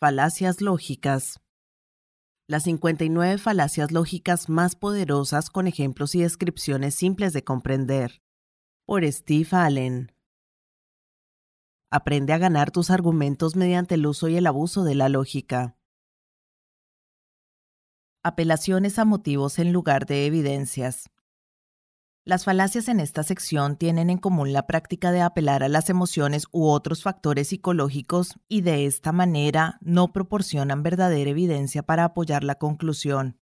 Falacias lógicas. Las 59 falacias lógicas más poderosas con ejemplos y descripciones simples de comprender. Por Steve Allen. Aprende a ganar tus argumentos mediante el uso y el abuso de la lógica. Apelaciones a motivos en lugar de evidencias. Las falacias en esta sección tienen en común la práctica de apelar a las emociones u otros factores psicológicos y de esta manera no proporcionan verdadera evidencia para apoyar la conclusión.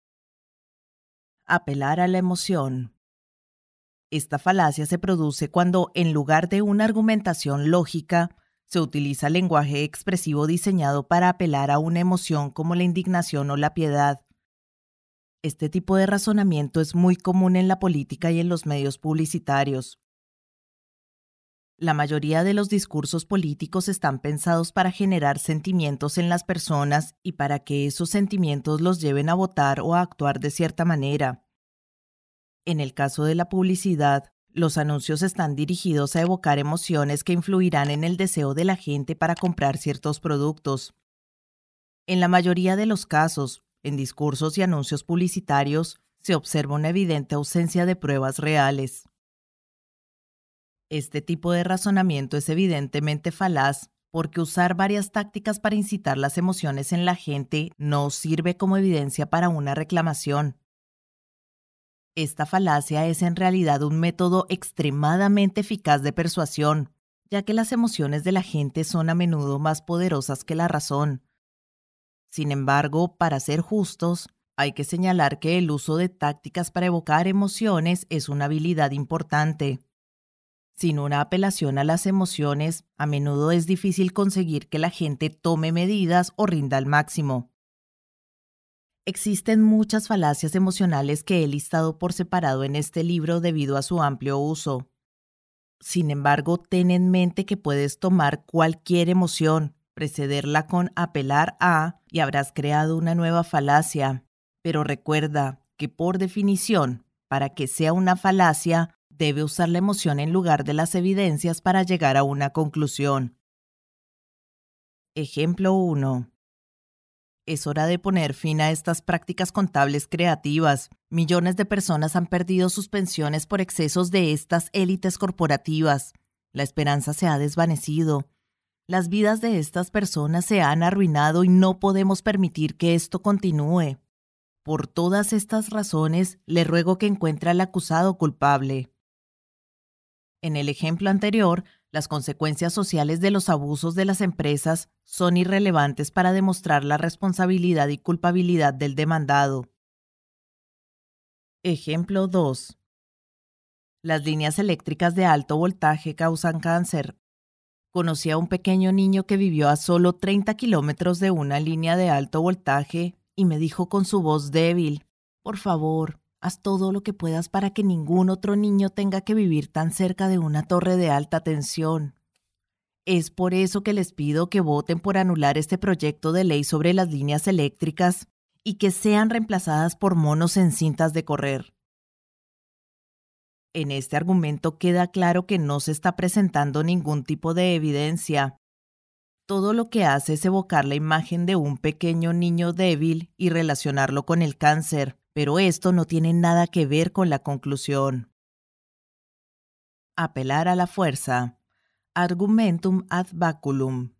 Apelar a la emoción. Esta falacia se produce cuando, en lugar de una argumentación lógica, se utiliza lenguaje expresivo diseñado para apelar a una emoción como la indignación o la piedad. Este tipo de razonamiento es muy común en la política y en los medios publicitarios. La mayoría de los discursos políticos están pensados para generar sentimientos en las personas y para que esos sentimientos los lleven a votar o a actuar de cierta manera. En el caso de la publicidad, los anuncios están dirigidos a evocar emociones que influirán en el deseo de la gente para comprar ciertos productos. En la mayoría de los casos, en discursos y anuncios publicitarios se observa una evidente ausencia de pruebas reales. Este tipo de razonamiento es evidentemente falaz porque usar varias tácticas para incitar las emociones en la gente no sirve como evidencia para una reclamación. Esta falacia es en realidad un método extremadamente eficaz de persuasión, ya que las emociones de la gente son a menudo más poderosas que la razón, sin embargo, para ser justos, hay que señalar que el uso de tácticas para evocar emociones es una habilidad importante. Sin una apelación a las emociones, a menudo es difícil conseguir que la gente tome medidas o rinda al máximo. Existen muchas falacias emocionales que he listado por separado en este libro debido a su amplio uso. Sin embargo, ten en mente que puedes tomar cualquier emoción, precederla con apelar a y habrás creado una nueva falacia. Pero recuerda que por definición, para que sea una falacia, debe usar la emoción en lugar de las evidencias para llegar a una conclusión. Ejemplo 1. Es hora de poner fin a estas prácticas contables creativas. Millones de personas han perdido sus pensiones por excesos de estas élites corporativas. La esperanza se ha desvanecido. Las vidas de estas personas se han arruinado y no podemos permitir que esto continúe. Por todas estas razones, le ruego que encuentre al acusado culpable. En el ejemplo anterior, las consecuencias sociales de los abusos de las empresas son irrelevantes para demostrar la responsabilidad y culpabilidad del demandado. Ejemplo 2. Las líneas eléctricas de alto voltaje causan cáncer. Conocí a un pequeño niño que vivió a solo 30 kilómetros de una línea de alto voltaje y me dijo con su voz débil, por favor, haz todo lo que puedas para que ningún otro niño tenga que vivir tan cerca de una torre de alta tensión. Es por eso que les pido que voten por anular este proyecto de ley sobre las líneas eléctricas y que sean reemplazadas por monos en cintas de correr. En este argumento queda claro que no se está presentando ningún tipo de evidencia. Todo lo que hace es evocar la imagen de un pequeño niño débil y relacionarlo con el cáncer, pero esto no tiene nada que ver con la conclusión. Apelar a la fuerza. Argumentum ad baculum.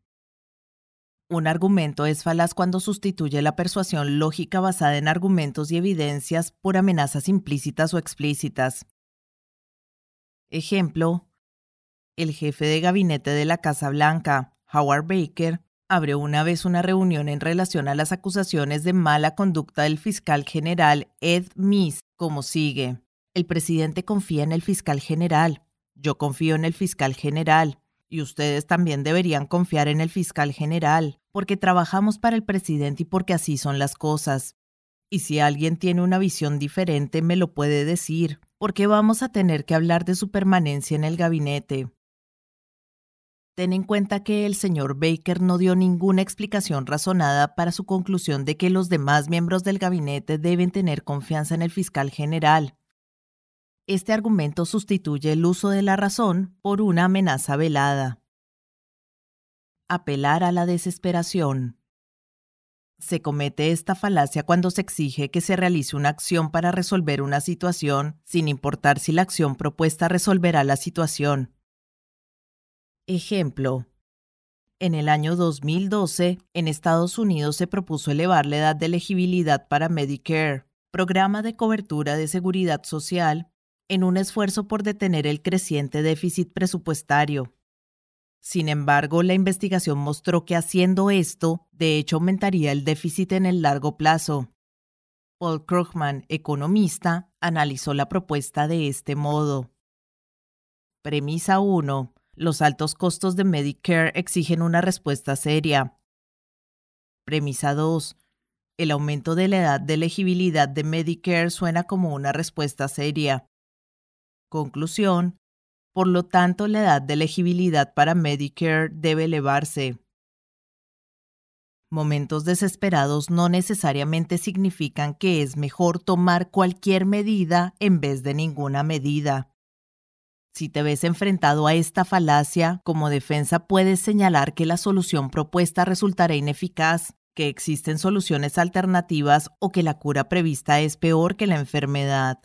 Un argumento es falaz cuando sustituye la persuasión lógica basada en argumentos y evidencias por amenazas implícitas o explícitas. Ejemplo, el jefe de gabinete de la Casa Blanca, Howard Baker, abrió una vez una reunión en relación a las acusaciones de mala conducta del fiscal general Ed Meese, como sigue. El presidente confía en el fiscal general. Yo confío en el fiscal general. Y ustedes también deberían confiar en el fiscal general, porque trabajamos para el presidente y porque así son las cosas. Y si alguien tiene una visión diferente, me lo puede decir porque vamos a tener que hablar de su permanencia en el gabinete. Ten en cuenta que el señor Baker no dio ninguna explicación razonada para su conclusión de que los demás miembros del gabinete deben tener confianza en el fiscal general. Este argumento sustituye el uso de la razón por una amenaza velada. Apelar a la desesperación. Se comete esta falacia cuando se exige que se realice una acción para resolver una situación, sin importar si la acción propuesta resolverá la situación. Ejemplo. En el año 2012, en Estados Unidos se propuso elevar la edad de elegibilidad para Medicare, programa de cobertura de seguridad social, en un esfuerzo por detener el creciente déficit presupuestario. Sin embargo, la investigación mostró que haciendo esto, de hecho, aumentaría el déficit en el largo plazo. Paul Krugman, economista, analizó la propuesta de este modo. Premisa 1. Los altos costos de Medicare exigen una respuesta seria. Premisa 2. El aumento de la edad de elegibilidad de Medicare suena como una respuesta seria. Conclusión. Por lo tanto, la edad de elegibilidad para Medicare debe elevarse. Momentos desesperados no necesariamente significan que es mejor tomar cualquier medida en vez de ninguna medida. Si te ves enfrentado a esta falacia, como defensa puedes señalar que la solución propuesta resultará ineficaz, que existen soluciones alternativas o que la cura prevista es peor que la enfermedad.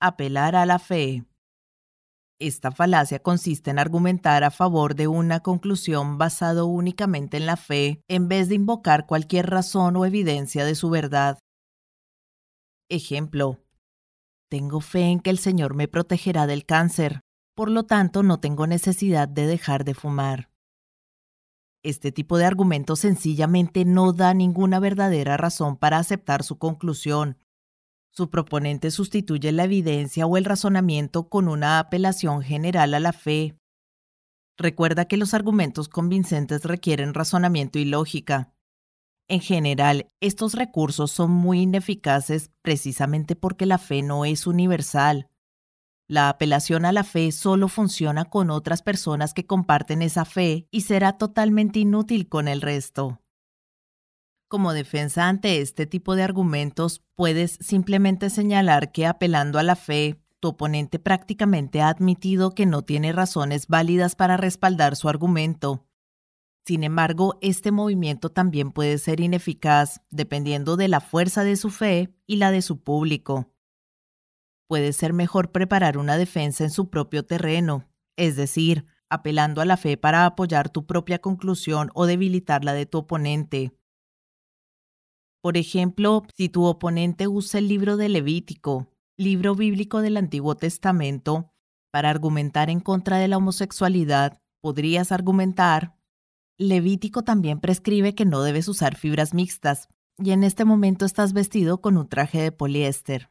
Apelar a la fe. Esta falacia consiste en argumentar a favor de una conclusión basado únicamente en la fe, en vez de invocar cualquier razón o evidencia de su verdad. Ejemplo. Tengo fe en que el Señor me protegerá del cáncer, por lo tanto no tengo necesidad de dejar de fumar. Este tipo de argumento sencillamente no da ninguna verdadera razón para aceptar su conclusión, su proponente sustituye la evidencia o el razonamiento con una apelación general a la fe. Recuerda que los argumentos convincentes requieren razonamiento y lógica. En general, estos recursos son muy ineficaces precisamente porque la fe no es universal. La apelación a la fe solo funciona con otras personas que comparten esa fe y será totalmente inútil con el resto. Como defensa ante este tipo de argumentos, puedes simplemente señalar que apelando a la fe, tu oponente prácticamente ha admitido que no tiene razones válidas para respaldar su argumento. Sin embargo, este movimiento también puede ser ineficaz dependiendo de la fuerza de su fe y la de su público. Puede ser mejor preparar una defensa en su propio terreno, es decir, apelando a la fe para apoyar tu propia conclusión o debilitar la de tu oponente. Por ejemplo, si tu oponente usa el libro de Levítico, libro bíblico del Antiguo Testamento, para argumentar en contra de la homosexualidad, podrías argumentar, Levítico también prescribe que no debes usar fibras mixtas, y en este momento estás vestido con un traje de poliéster.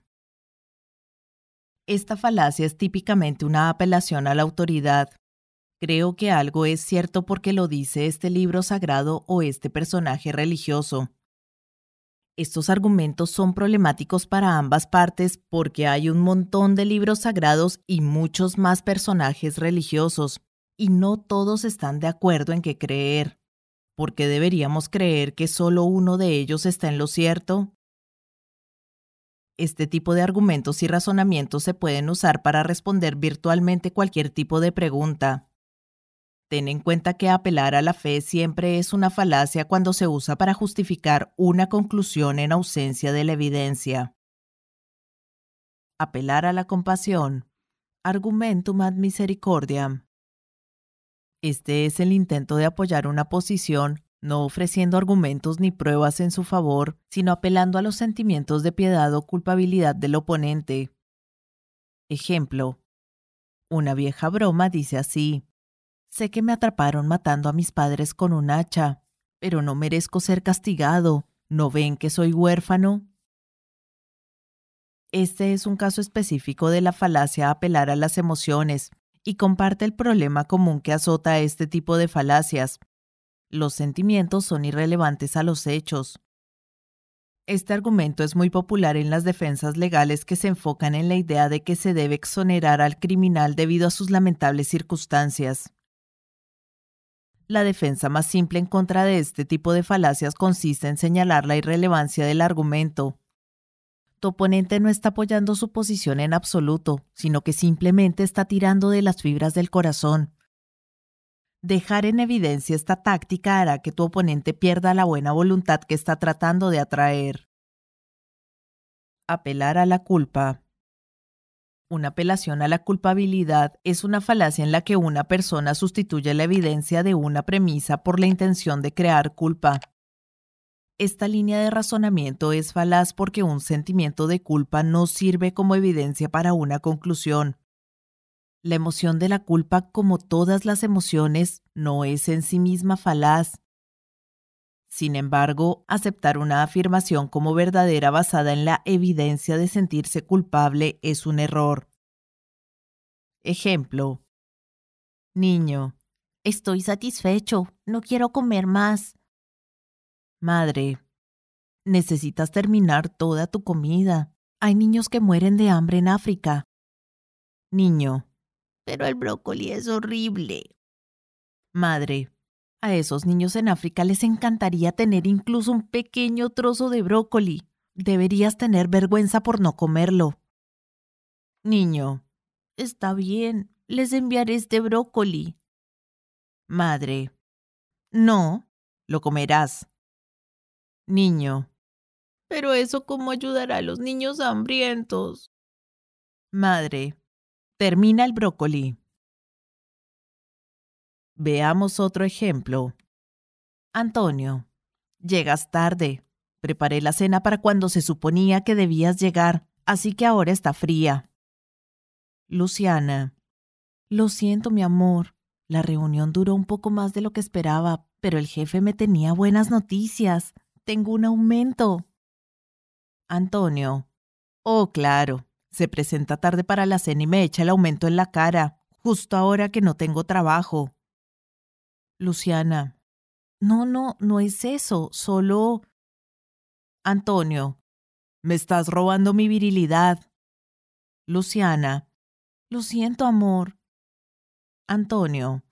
Esta falacia es típicamente una apelación a la autoridad. Creo que algo es cierto porque lo dice este libro sagrado o este personaje religioso. Estos argumentos son problemáticos para ambas partes porque hay un montón de libros sagrados y muchos más personajes religiosos, y no todos están de acuerdo en qué creer. ¿Por qué deberíamos creer que solo uno de ellos está en lo cierto? Este tipo de argumentos y razonamientos se pueden usar para responder virtualmente cualquier tipo de pregunta. Ten en cuenta que apelar a la fe siempre es una falacia cuando se usa para justificar una conclusión en ausencia de la evidencia. Apelar a la compasión. Argumentum ad misericordiam. Este es el intento de apoyar una posición no ofreciendo argumentos ni pruebas en su favor, sino apelando a los sentimientos de piedad o culpabilidad del oponente. Ejemplo. Una vieja broma dice así. Sé que me atraparon matando a mis padres con un hacha, pero no merezco ser castigado. ¿No ven que soy huérfano? Este es un caso específico de la falacia apelar a las emociones y comparte el problema común que azota a este tipo de falacias. Los sentimientos son irrelevantes a los hechos. Este argumento es muy popular en las defensas legales que se enfocan en la idea de que se debe exonerar al criminal debido a sus lamentables circunstancias. La defensa más simple en contra de este tipo de falacias consiste en señalar la irrelevancia del argumento. Tu oponente no está apoyando su posición en absoluto, sino que simplemente está tirando de las fibras del corazón. Dejar en evidencia esta táctica hará que tu oponente pierda la buena voluntad que está tratando de atraer. Apelar a la culpa. Una apelación a la culpabilidad es una falacia en la que una persona sustituye la evidencia de una premisa por la intención de crear culpa. Esta línea de razonamiento es falaz porque un sentimiento de culpa no sirve como evidencia para una conclusión. La emoción de la culpa, como todas las emociones, no es en sí misma falaz. Sin embargo, aceptar una afirmación como verdadera basada en la evidencia de sentirse culpable es un error. Ejemplo. Niño. Estoy satisfecho. No quiero comer más. Madre. Necesitas terminar toda tu comida. Hay niños que mueren de hambre en África. Niño pero el brócoli es horrible. Madre, a esos niños en África les encantaría tener incluso un pequeño trozo de brócoli. Deberías tener vergüenza por no comerlo. Niño, está bien, les enviaré este brócoli. Madre, no, lo comerás. Niño, pero eso cómo ayudará a los niños hambrientos. Madre, Termina el brócoli. Veamos otro ejemplo. Antonio, llegas tarde. Preparé la cena para cuando se suponía que debías llegar, así que ahora está fría. Luciana, lo siento, mi amor. La reunión duró un poco más de lo que esperaba, pero el jefe me tenía buenas noticias. Tengo un aumento. Antonio, oh, claro, se presenta tarde para la cena y me echa el aumento en la cara, justo ahora que no tengo trabajo. Luciana. No, no, no es eso, solo... Antonio. Me estás robando mi virilidad. Luciana. Lo siento, amor. Antonio.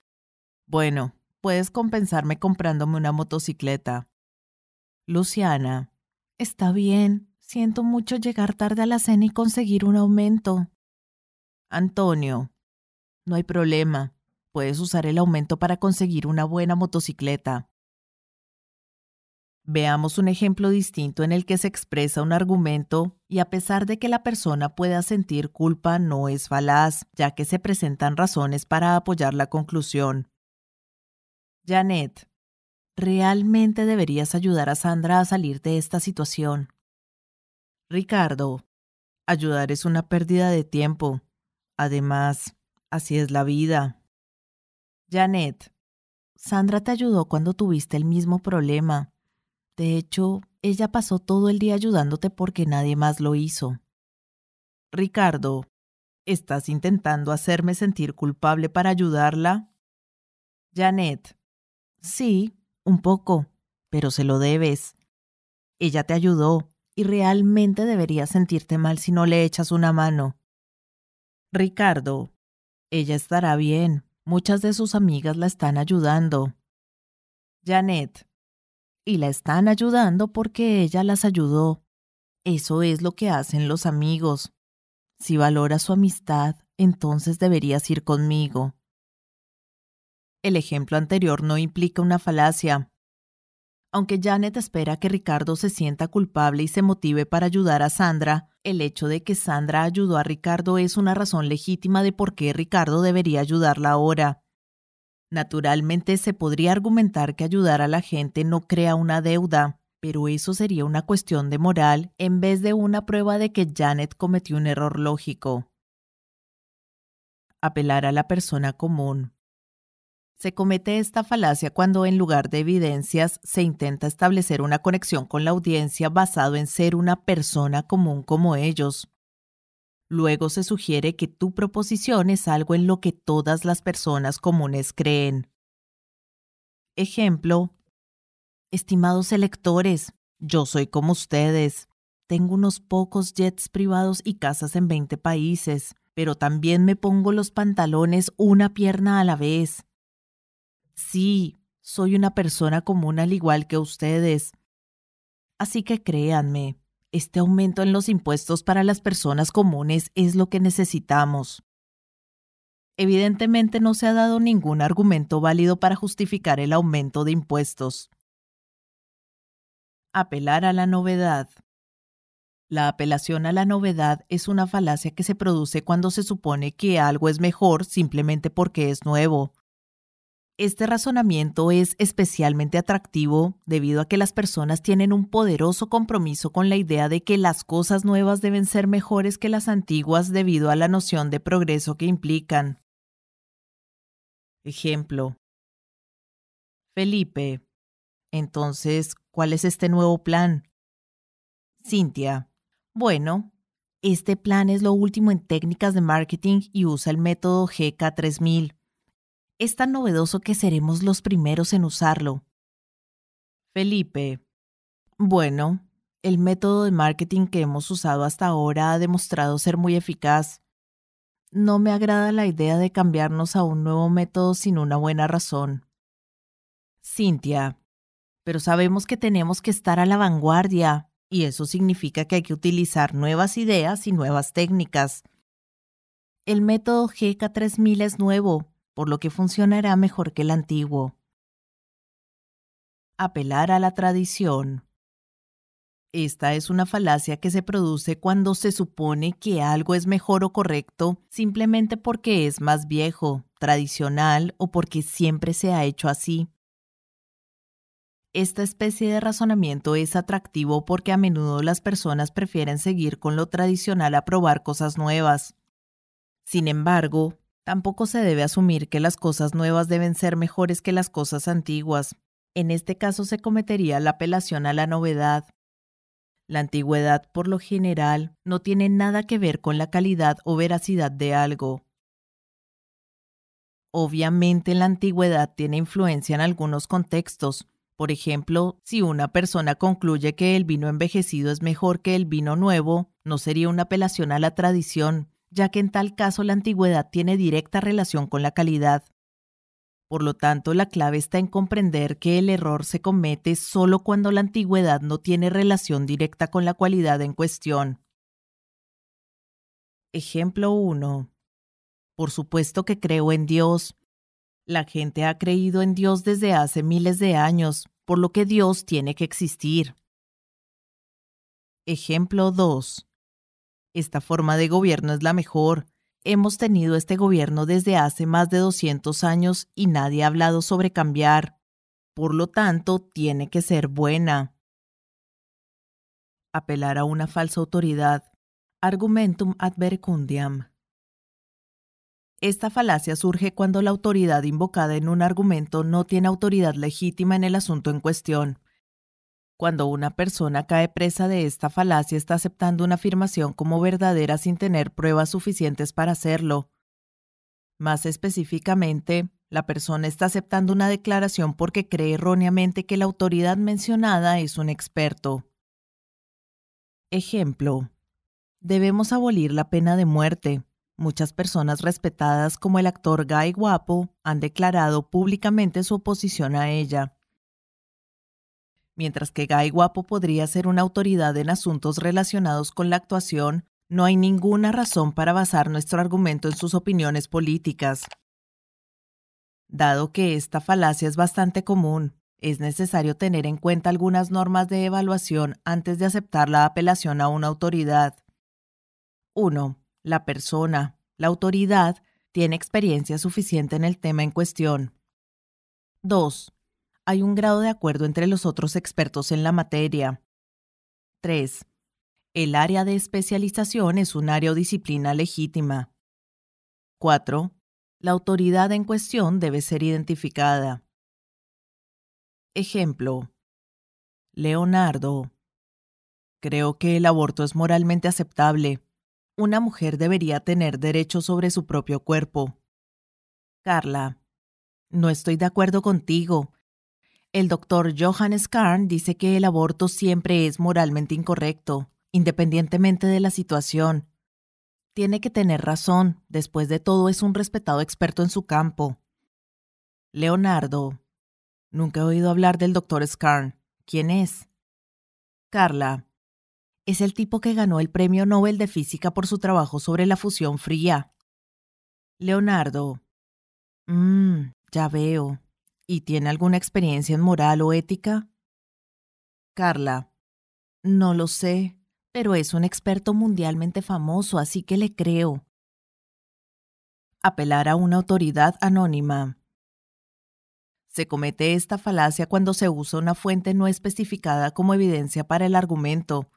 Bueno, puedes compensarme comprándome una motocicleta. Luciana. Está bien. Siento mucho llegar tarde a la cena y conseguir un aumento. Antonio, no hay problema. Puedes usar el aumento para conseguir una buena motocicleta. Veamos un ejemplo distinto en el que se expresa un argumento y a pesar de que la persona pueda sentir culpa no es falaz, ya que se presentan razones para apoyar la conclusión. Janet, realmente deberías ayudar a Sandra a salir de esta situación. Ricardo, ayudar es una pérdida de tiempo. Además, así es la vida. Janet, Sandra te ayudó cuando tuviste el mismo problema. De hecho, ella pasó todo el día ayudándote porque nadie más lo hizo. Ricardo, ¿estás intentando hacerme sentir culpable para ayudarla? Janet, sí, un poco, pero se lo debes. Ella te ayudó y realmente deberías sentirte mal si no le echas una mano. Ricardo, ella estará bien. Muchas de sus amigas la están ayudando. Janet, y la están ayudando porque ella las ayudó. Eso es lo que hacen los amigos. Si valora su amistad, entonces deberías ir conmigo. El ejemplo anterior no implica una falacia, aunque Janet espera que Ricardo se sienta culpable y se motive para ayudar a Sandra, el hecho de que Sandra ayudó a Ricardo es una razón legítima de por qué Ricardo debería ayudarla ahora. Naturalmente se podría argumentar que ayudar a la gente no crea una deuda, pero eso sería una cuestión de moral en vez de una prueba de que Janet cometió un error lógico. Apelar a la persona común. Se comete esta falacia cuando en lugar de evidencias se intenta establecer una conexión con la audiencia basado en ser una persona común como ellos. Luego se sugiere que tu proposición es algo en lo que todas las personas comunes creen. Ejemplo. Estimados electores, yo soy como ustedes. Tengo unos pocos jets privados y casas en 20 países, pero también me pongo los pantalones una pierna a la vez. Sí, soy una persona común al igual que ustedes. Así que créanme, este aumento en los impuestos para las personas comunes es lo que necesitamos. Evidentemente no se ha dado ningún argumento válido para justificar el aumento de impuestos. Apelar a la novedad. La apelación a la novedad es una falacia que se produce cuando se supone que algo es mejor simplemente porque es nuevo. Este razonamiento es especialmente atractivo debido a que las personas tienen un poderoso compromiso con la idea de que las cosas nuevas deben ser mejores que las antiguas debido a la noción de progreso que implican. Ejemplo. Felipe. Entonces, ¿cuál es este nuevo plan? Cintia. Bueno, este plan es lo último en técnicas de marketing y usa el método GK3000 es tan novedoso que seremos los primeros en usarlo. Felipe. Bueno, el método de marketing que hemos usado hasta ahora ha demostrado ser muy eficaz. No me agrada la idea de cambiarnos a un nuevo método sin una buena razón. Cintia. Pero sabemos que tenemos que estar a la vanguardia, y eso significa que hay que utilizar nuevas ideas y nuevas técnicas. El método GK3000 es nuevo, por lo que funcionará mejor que el antiguo. Apelar a la tradición. Esta es una falacia que se produce cuando se supone que algo es mejor o correcto simplemente porque es más viejo, tradicional o porque siempre se ha hecho así. Esta especie de razonamiento es atractivo porque a menudo las personas prefieren seguir con lo tradicional a probar cosas nuevas. Sin embargo, Tampoco se debe asumir que las cosas nuevas deben ser mejores que las cosas antiguas. En este caso se cometería la apelación a la novedad. La antigüedad, por lo general, no tiene nada que ver con la calidad o veracidad de algo. Obviamente la antigüedad tiene influencia en algunos contextos. Por ejemplo, si una persona concluye que el vino envejecido es mejor que el vino nuevo, no sería una apelación a la tradición, ya que en tal caso la antigüedad tiene directa relación con la calidad. Por lo tanto, la clave está en comprender que el error se comete solo cuando la antigüedad no tiene relación directa con la cualidad en cuestión. Ejemplo 1. Por supuesto que creo en Dios. La gente ha creído en Dios desde hace miles de años, por lo que Dios tiene que existir. Ejemplo 2. Esta forma de gobierno es la mejor. Hemos tenido este gobierno desde hace más de 200 años y nadie ha hablado sobre cambiar. Por lo tanto, tiene que ser buena. Apelar a una falsa autoridad. Argumentum ad verecundiam. Esta falacia surge cuando la autoridad invocada en un argumento no tiene autoridad legítima en el asunto en cuestión. Cuando una persona cae presa de esta falacia está aceptando una afirmación como verdadera sin tener pruebas suficientes para hacerlo. Más específicamente, la persona está aceptando una declaración porque cree erróneamente que la autoridad mencionada es un experto. Ejemplo. Debemos abolir la pena de muerte. Muchas personas respetadas como el actor Guy Guapo han declarado públicamente su oposición a ella. Mientras que Guy Guapo podría ser una autoridad en asuntos relacionados con la actuación, no hay ninguna razón para basar nuestro argumento en sus opiniones políticas. Dado que esta falacia es bastante común, es necesario tener en cuenta algunas normas de evaluación antes de aceptar la apelación a una autoridad. 1. La persona, la autoridad, tiene experiencia suficiente en el tema en cuestión. 2 hay un grado de acuerdo entre los otros expertos en la materia. 3. El área de especialización es un área o disciplina legítima. 4. La autoridad en cuestión debe ser identificada. Ejemplo. Leonardo. Creo que el aborto es moralmente aceptable. Una mujer debería tener derecho sobre su propio cuerpo. Carla. No estoy de acuerdo contigo. El doctor Johannes Kahn dice que el aborto siempre es moralmente incorrecto, independientemente de la situación. Tiene que tener razón, después de todo es un respetado experto en su campo. Leonardo. Nunca he oído hablar del doctor Scarn. ¿Quién es? Carla. Es el tipo que ganó el Premio Nobel de Física por su trabajo sobre la fusión fría. Leonardo. Mmm, ya veo. ¿Y tiene alguna experiencia en moral o ética? Carla. No lo sé, pero es un experto mundialmente famoso, así que le creo. Apelar a una autoridad anónima. Se comete esta falacia cuando se usa una fuente no especificada como evidencia para el argumento.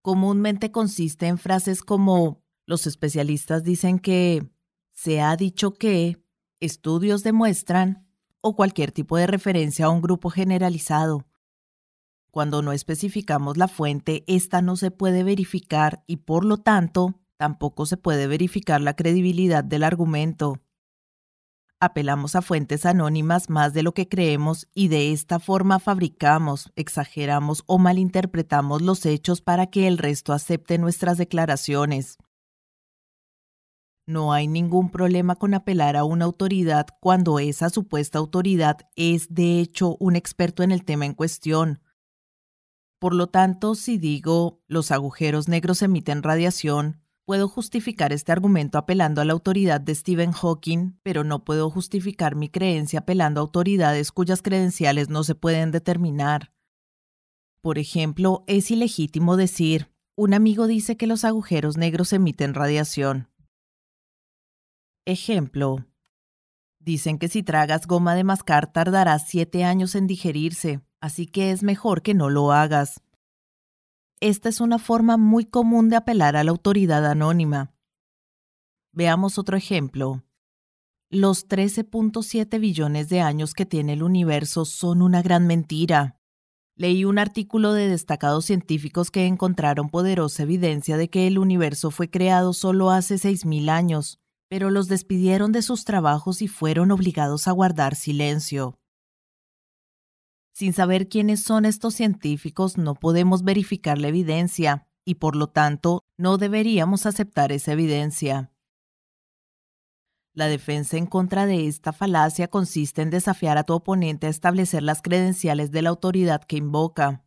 Comúnmente consiste en frases como los especialistas dicen que, se ha dicho que, estudios demuestran, o cualquier tipo de referencia a un grupo generalizado. Cuando no especificamos la fuente, esta no se puede verificar y por lo tanto tampoco se puede verificar la credibilidad del argumento apelamos a fuentes anónimas más de lo que creemos y de esta forma fabricamos, exageramos o malinterpretamos los hechos para que el resto acepte nuestras declaraciones. No hay ningún problema con apelar a una autoridad cuando esa supuesta autoridad es de hecho un experto en el tema en cuestión. Por lo tanto, si digo los agujeros negros emiten radiación, Puedo justificar este argumento apelando a la autoridad de Stephen Hawking, pero no puedo justificar mi creencia apelando a autoridades cuyas credenciales no se pueden determinar. Por ejemplo, es ilegítimo decir, un amigo dice que los agujeros negros emiten radiación. Ejemplo. Dicen que si tragas goma de mascar tardarás siete años en digerirse, así que es mejor que no lo hagas. Esta es una forma muy común de apelar a la autoridad anónima. Veamos otro ejemplo. Los 13.7 billones de años que tiene el universo son una gran mentira. Leí un artículo de destacados científicos que encontraron poderosa evidencia de que el universo fue creado solo hace 6.000 años, pero los despidieron de sus trabajos y fueron obligados a guardar silencio. Sin saber quiénes son estos científicos no podemos verificar la evidencia y por lo tanto no deberíamos aceptar esa evidencia. La defensa en contra de esta falacia consiste en desafiar a tu oponente a establecer las credenciales de la autoridad que invoca.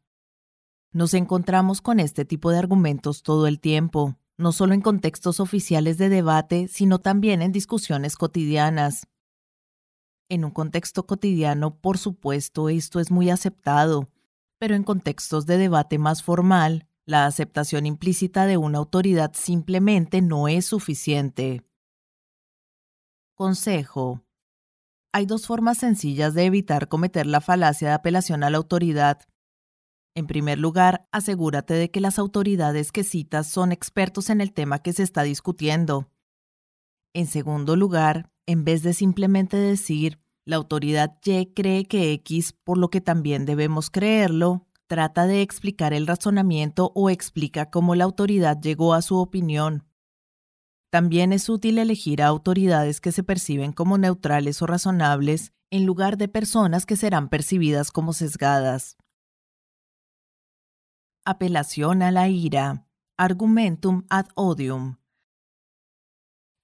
Nos encontramos con este tipo de argumentos todo el tiempo, no solo en contextos oficiales de debate, sino también en discusiones cotidianas. En un contexto cotidiano, por supuesto, esto es muy aceptado, pero en contextos de debate más formal, la aceptación implícita de una autoridad simplemente no es suficiente. Consejo. Hay dos formas sencillas de evitar cometer la falacia de apelación a la autoridad. En primer lugar, asegúrate de que las autoridades que citas son expertos en el tema que se está discutiendo. En segundo lugar, en vez de simplemente decir, la autoridad Y cree que X, por lo que también debemos creerlo, trata de explicar el razonamiento o explica cómo la autoridad llegó a su opinión. También es útil elegir a autoridades que se perciben como neutrales o razonables en lugar de personas que serán percibidas como sesgadas. Apelación a la ira. Argumentum ad odium.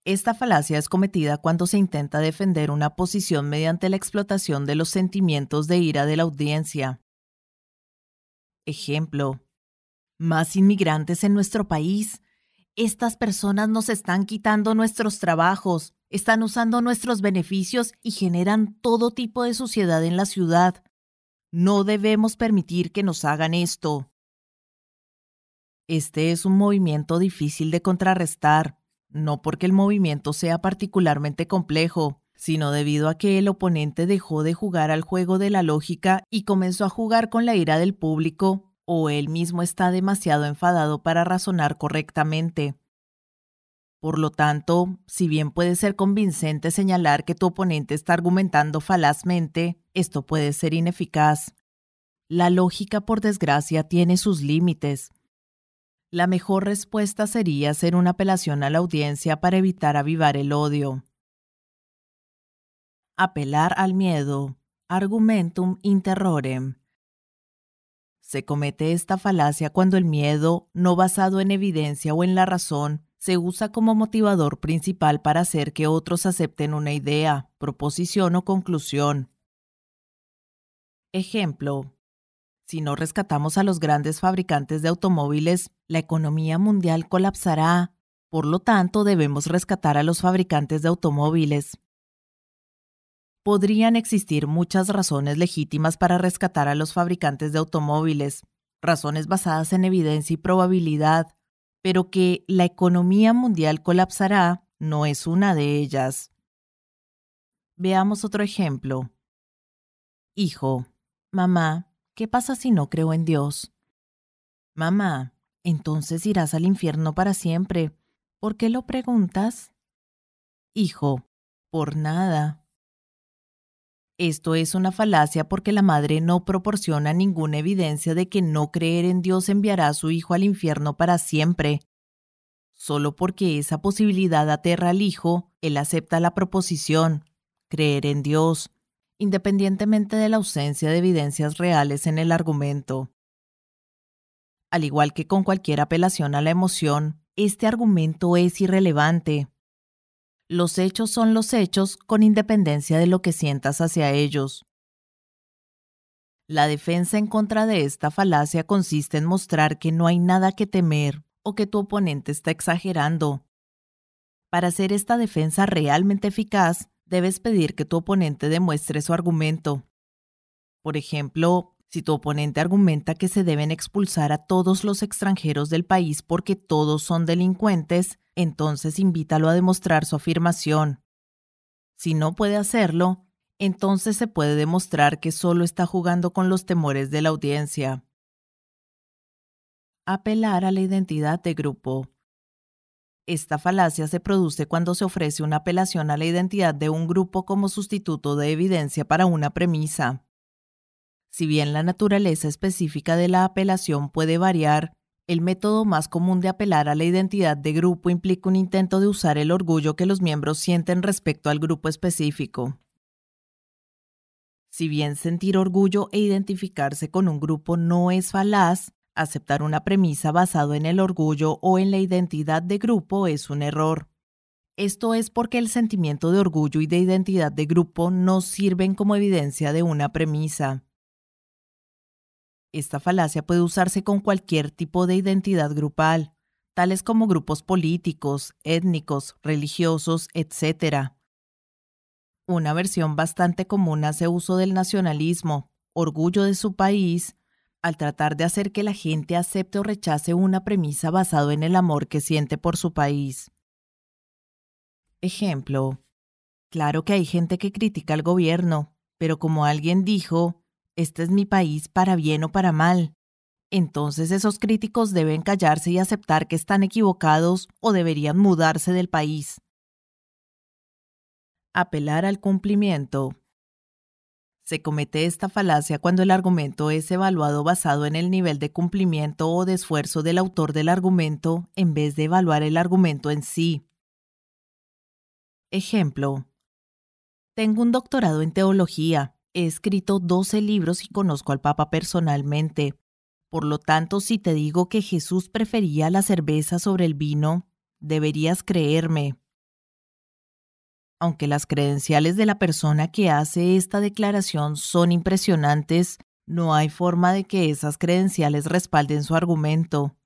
Esta falacia es cometida cuando se intenta defender una posición mediante la explotación de los sentimientos de ira de la audiencia. Ejemplo. Más inmigrantes en nuestro país. Estas personas nos están quitando nuestros trabajos, están usando nuestros beneficios y generan todo tipo de suciedad en la ciudad. No debemos permitir que nos hagan esto. Este es un movimiento difícil de contrarrestar no porque el movimiento sea particularmente complejo, sino debido a que el oponente dejó de jugar al juego de la lógica y comenzó a jugar con la ira del público, o él mismo está demasiado enfadado para razonar correctamente. Por lo tanto, si bien puede ser convincente señalar que tu oponente está argumentando falazmente, esto puede ser ineficaz. La lógica, por desgracia, tiene sus límites, la mejor respuesta sería hacer una apelación a la audiencia para evitar avivar el odio. Apelar al miedo. Argumentum interrorem. Se comete esta falacia cuando el miedo, no basado en evidencia o en la razón, se usa como motivador principal para hacer que otros acepten una idea, proposición o conclusión. Ejemplo, si no rescatamos a los grandes fabricantes de automóviles, la economía mundial colapsará. Por lo tanto, debemos rescatar a los fabricantes de automóviles. Podrían existir muchas razones legítimas para rescatar a los fabricantes de automóviles, razones basadas en evidencia y probabilidad, pero que la economía mundial colapsará no es una de ellas. Veamos otro ejemplo. Hijo, mamá, ¿qué pasa si no creo en Dios? Mamá, entonces irás al infierno para siempre. ¿Por qué lo preguntas? Hijo, por nada. Esto es una falacia porque la madre no proporciona ninguna evidencia de que no creer en Dios enviará a su hijo al infierno para siempre. Solo porque esa posibilidad aterra al hijo, él acepta la proposición, creer en Dios, independientemente de la ausencia de evidencias reales en el argumento. Al igual que con cualquier apelación a la emoción, este argumento es irrelevante. Los hechos son los hechos con independencia de lo que sientas hacia ellos. La defensa en contra de esta falacia consiste en mostrar que no hay nada que temer o que tu oponente está exagerando. Para hacer esta defensa realmente eficaz, debes pedir que tu oponente demuestre su argumento. Por ejemplo, si tu oponente argumenta que se deben expulsar a todos los extranjeros del país porque todos son delincuentes, entonces invítalo a demostrar su afirmación. Si no puede hacerlo, entonces se puede demostrar que solo está jugando con los temores de la audiencia. Apelar a la identidad de grupo. Esta falacia se produce cuando se ofrece una apelación a la identidad de un grupo como sustituto de evidencia para una premisa. Si bien la naturaleza específica de la apelación puede variar, el método más común de apelar a la identidad de grupo implica un intento de usar el orgullo que los miembros sienten respecto al grupo específico. Si bien sentir orgullo e identificarse con un grupo no es falaz, aceptar una premisa basado en el orgullo o en la identidad de grupo es un error. Esto es porque el sentimiento de orgullo y de identidad de grupo no sirven como evidencia de una premisa. Esta falacia puede usarse con cualquier tipo de identidad grupal, tales como grupos políticos, étnicos, religiosos, etc. Una versión bastante común hace uso del nacionalismo, orgullo de su país, al tratar de hacer que la gente acepte o rechace una premisa basado en el amor que siente por su país. Ejemplo. Claro que hay gente que critica al gobierno, pero como alguien dijo, este es mi país para bien o para mal. Entonces esos críticos deben callarse y aceptar que están equivocados o deberían mudarse del país. Apelar al cumplimiento. Se comete esta falacia cuando el argumento es evaluado basado en el nivel de cumplimiento o de esfuerzo del autor del argumento en vez de evaluar el argumento en sí. Ejemplo. Tengo un doctorado en teología. He escrito 12 libros y conozco al Papa personalmente. Por lo tanto, si te digo que Jesús prefería la cerveza sobre el vino, deberías creerme. Aunque las credenciales de la persona que hace esta declaración son impresionantes, no hay forma de que esas credenciales respalden su argumento.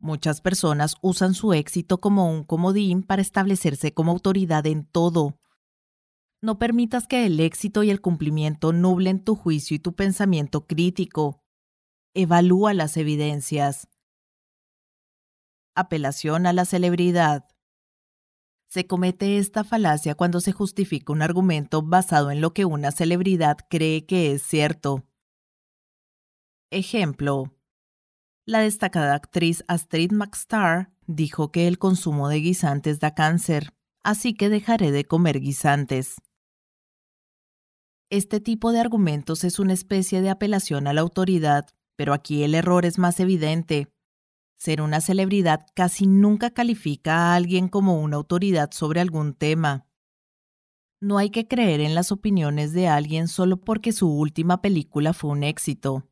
Muchas personas usan su éxito como un comodín para establecerse como autoridad en todo, no permitas que el éxito y el cumplimiento nublen tu juicio y tu pensamiento crítico. Evalúa las evidencias. Apelación a la celebridad. Se comete esta falacia cuando se justifica un argumento basado en lo que una celebridad cree que es cierto. Ejemplo. La destacada actriz Astrid McStar dijo que el consumo de guisantes da cáncer, así que dejaré de comer guisantes. Este tipo de argumentos es una especie de apelación a la autoridad, pero aquí el error es más evidente. Ser una celebridad casi nunca califica a alguien como una autoridad sobre algún tema. No hay que creer en las opiniones de alguien solo porque su última película fue un éxito.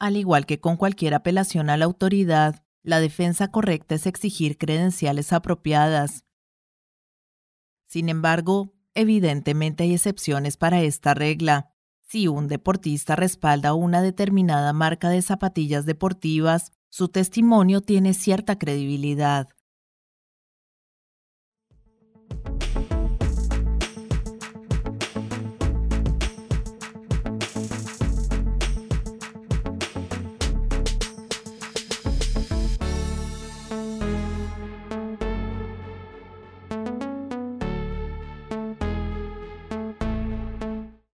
Al igual que con cualquier apelación a la autoridad, la defensa correcta es exigir credenciales apropiadas. Sin embargo, Evidentemente hay excepciones para esta regla. Si un deportista respalda una determinada marca de zapatillas deportivas, Su testimonio tiene cierta credibilidad,